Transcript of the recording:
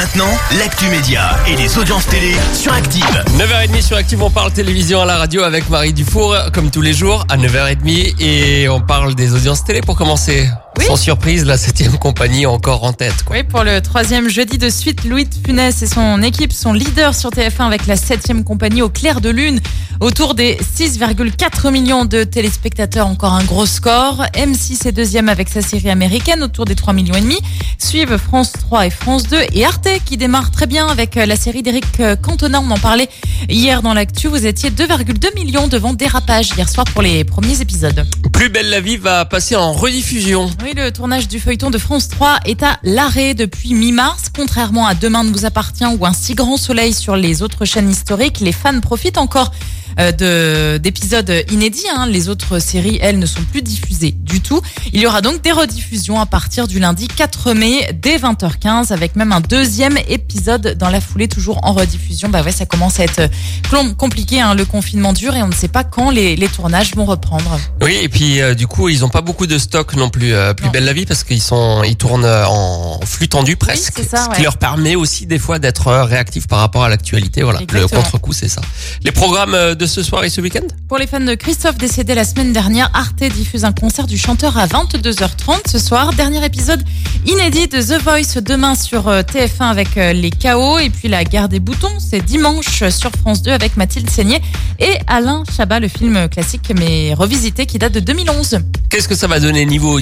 Maintenant, l'actu média et les audiences télé sur Active. 9h30 sur Active, on parle télévision à la radio avec Marie Dufour, comme tous les jours, à 9h30. Et on parle des audiences télé pour commencer. Oui. Sans surprise, la 7 compagnie encore en tête. Quoi. Oui, pour le troisième jeudi de suite, Louis de Funès et son équipe sont leaders sur TF1 avec la septième compagnie au clair de lune. Autour des 6,4 millions de téléspectateurs, encore un gros score. M6 est deuxième avec sa série américaine, autour des 3 millions et demi. Suivent France 3 et France 2 et Arte qui démarre très bien avec la série d'Éric Cantona. On en parlait hier dans l'actu. Vous étiez 2,2 millions devant Dérapage hier soir pour les premiers épisodes. Plus belle la vie va passer en rediffusion. Oui, le tournage du feuilleton de France 3 est à l'arrêt depuis mi-mars. Contrairement à Demain ne vous appartient ou Un si grand soleil sur les autres chaînes historiques, les fans profitent encore euh, de d'épisodes inédits. hein. Les autres séries, elles, ne sont plus diffusées du tout. Il y aura donc des rediffusions à partir du lundi 4 mai dès 20h15 avec même un deuxième épisode dans la foulée, toujours en rediffusion. Bah ouais, ça commence à être clom- compliqué. hein. Le confinement dure et on ne sait pas quand les, les tournages vont reprendre. Oui, et puis euh, du coup, ils ont pas beaucoup de stock non plus. euh, plus Non. belle la vie parce qu'ils sont, ils tournent euh, en flux tendu presque, c'est ça, ce qui leur permet aussi des fois d'être euh, réactifs par rapport à l'actualité. Voilà, le contre-coup, c'est ça. Les programmes euh, de ce soir et ce week-end? Pour les fans de Christophe décédé la semaine dernière, Arte diffuse un concert du chanteur à 22h30 ce soir. Dernier épisode inédit de The Voice demain sur euh, TF1 avec euh, les KO et puis la guerre des boutons, c'est dimanche sur France 2 avec Mathilde Seigné et Alain Chabat, le film classique mais revisité qui date de 2011. Qu'est-ce que ça va donner niveau